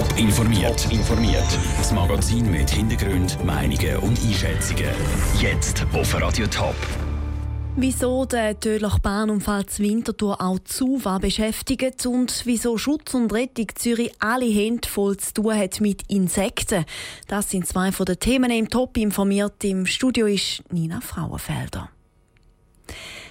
Top informiert. informiert. Das Magazin mit Hintergrund, Meinungen und Einschätzungen. Jetzt auf Radio Top. Wieso der tödliche Bahnunfall zu Winterthur auch zu war beschäftigt und wieso Schutz und Rettung Zürich alle Hände voll zu tun hat mit Insekten. Das sind zwei von den Themen im Top informiert. Im Studio ist Nina Frauenfelder.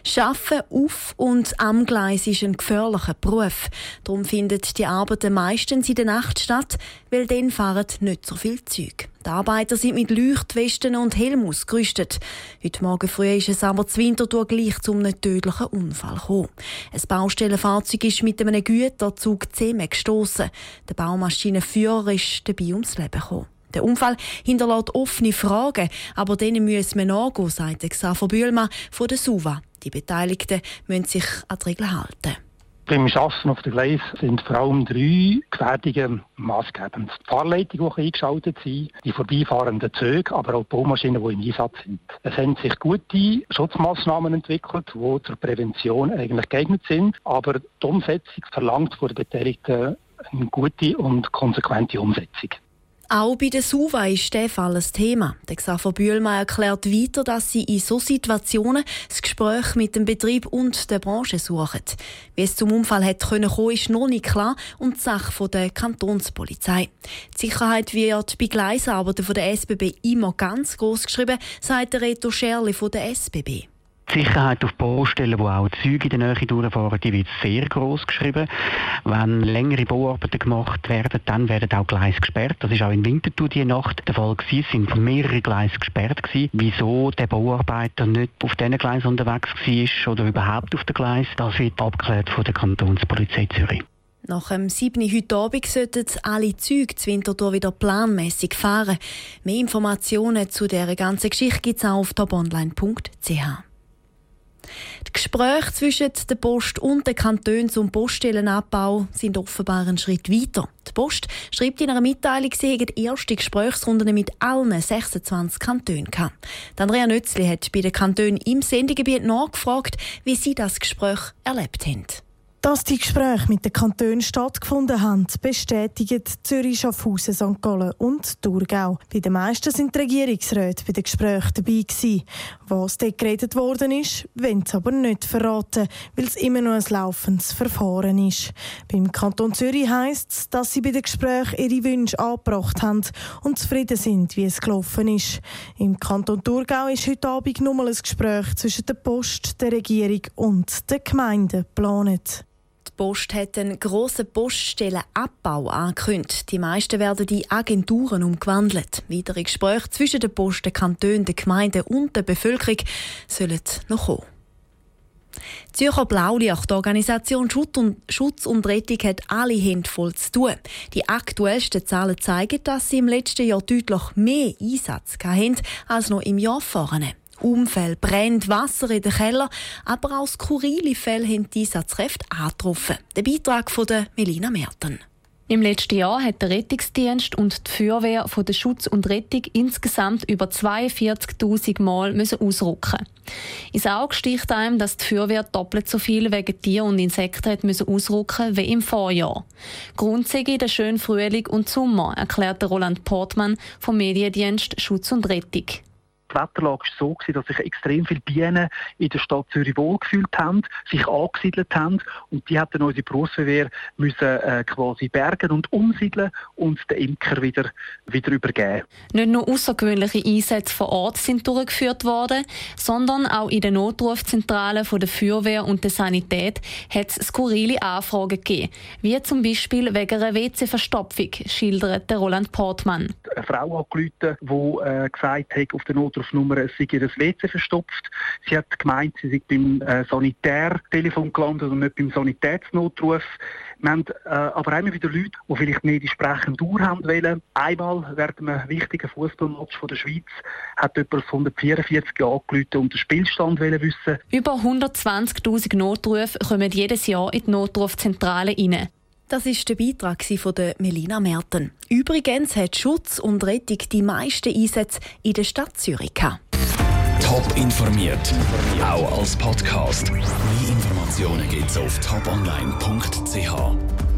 Schaffen auf und am Gleis ist ein gefährlicher Beruf. Darum findet die Arbeit meistens in der Nacht statt, weil dann fahren nicht so viel Züg. Die Arbeiter sind mit Leuchtwesten und Helm ausgerüstet. Heute Morgen früh ist es aber zu Winterthur gleich zu einem tödlichen Unfall gekommen. Ein Baustellenfahrzeug ist mit einem Güterzug gestossen. Der Baumaschinenführer ist dabei ums Leben gekommen. Der Unfall hinterlässt offene Fragen, aber denen müssen wir nachgehen, sagt Xaver Bühlmann von der SUVA. Die Beteiligten müssen sich an die Regeln halten. Beim Arbeiten auf der Gleis sind vor allem drei Gefährdungen maßgebend. Die Fahrleitungen, die eingeschaltet sind, die vorbeifahrenden Züge, aber auch die Baumaschinen, die im Einsatz sind. Es haben sich gute Schutzmaßnahmen entwickelt, die zur Prävention eigentlich geeignet sind, aber die Umsetzung verlangt von den Beteiligten eine gute und konsequente Umsetzung. Auch bei der SUVA ist der Fall ein Thema. Der Xaver Bühlmann erklärt weiter, dass sie in solchen Situationen das Gespräch mit dem Betrieb und der Branche suchen. Wie es zum Unfall hätte kommen können, ist noch nicht klar und die Sache der Kantonspolizei. Die Sicherheit wird bei Gleisarbeiten der SBB immer ganz groß geschrieben, sagt der Reto Scherli von der SBB. Die Sicherheit auf Baustellen, wo auch Züge in der Nähe durchfahren, die wird sehr groß geschrieben. Wenn längere Bauarbeiten gemacht werden, dann werden auch Gleise gesperrt. Das ist auch in Winterthur die Nacht der Fall gewesen. Es sind mehrere Gleise gesperrt gewesen. Wieso der Bauarbeiter nicht auf diesen Gleisen unterwegs war oder überhaupt auf den Gleis, das wird abgeklärt von der Kantonspolizei Zürich. Nach dem 7. heute Abend sollten alle Züge zu Winterthur wieder planmäßig fahren. Mehr Informationen zu dieser ganzen Geschichte gibt es auch auf tobonline.ch. Die Gespräche zwischen der Post und den Kantonen zum Poststellenabbau sind offenbar einen Schritt weiter. Die Post schreibt in einer Mitteilung, sie hätten erste Gesprächsrunden mit allen 26 Kantonen gehabt. Andrea Nötzli hat bei den Kantonen im Sendegebiet nachgefragt, wie sie das Gespräch erlebt haben. Dass die Gespräche mit den Kantonen stattgefunden haben, bestätigen Zürich, Schaffhausen, St. Gallen und Thurgau. Bei den meisten sind die Regierungsräte bei den Gesprächen dabei gewesen. Was dort geredet worden ist, wollen sie aber nicht verraten, weil es immer noch ein laufendes Verfahren ist. Beim Kanton Zürich heisst es, dass sie bei den Gesprächen ihre Wünsche angebracht haben und zufrieden sind, wie es gelaufen ist. Im Kanton Thurgau ist heute Abend nochmal ein Gespräch zwischen der Post, der Regierung und den Gemeinden geplant. Post hat einen grossen Poststellenabbau angekündigt. Die meisten werden in Agenturen umgewandelt. Weitere Gespräche zwischen den Post, den Kantonen, den Gemeinden und der Bevölkerung sollen noch kommen. Die Zürcher Blaulicht, die Organisation Schutz und Rettung, hat alle Hände voll zu tun. Die aktuellsten Zahlen zeigen, dass sie im letzten Jahr deutlich mehr Einsatz hatten als noch im Jahr vorne. Unfälle, Brände, Wasser in den Keller, aber auch skurrile Fälle haben die Einsatzkräfte angetroffen. Der Beitrag von der Melina Merten. Im letzten Jahr hat der Rettungsdienst und die Feuerwehr von der Schutz und Rettung insgesamt über 42.000 Mal müssen ausrücken. Ins Auge sticht einem, dass die Feuerwehr doppelt so viel wegen Tier- und Insekten hat müssen ausrücken wie im Vorjahr. Grund der schöne Frühling und Sommer, erklärte Roland Portmann vom Mediendienst Schutz und Rettung die Wetterlage war so, gewesen, dass sich extrem viele Bienen in der Stadt Zürich wohlgefühlt haben, sich angesiedelt haben und die hätten unsere Berufsverwehr müssen äh, quasi bergen und umsiedeln und den Imker wieder, wieder übergeben. Nicht nur außergewöhnliche Einsätze vor Ort sind durchgeführt worden, sondern auch in den Notrufzentralen von der Feuerwehr und der Sanität hat es skurrile Anfragen gegeben, wie zum Beispiel wegen einer WC-Verstopfung, schildert Roland Portmann. Eine Frau angerufen, die äh, gesagt hat, auf der Notruf Notrufnummer, es sei ihr WC verstopft. Sie hat gemeint, sie sei beim äh, Sanitärtelefon gelandet und nicht beim Sanitätsnotruf. Wir haben äh, aber immer wieder Leute, die vielleicht nicht die sprechende Dauer haben wollen. Einmal während einem wichtigen Fußballmatch der Schweiz hat jemand von 144 angerufen und den Spielstand wissen. Über 120'000 Notrufe kommen jedes Jahr in die Notrufzentrale rein. Das ist der Beitrag von Melina Merten. Übrigens hat Schutz und Rettung die meisten Einsätze in der Stadt Zürich. Top informiert, auch als Podcast. Mehr Informationen gibt es auf toponline.ch.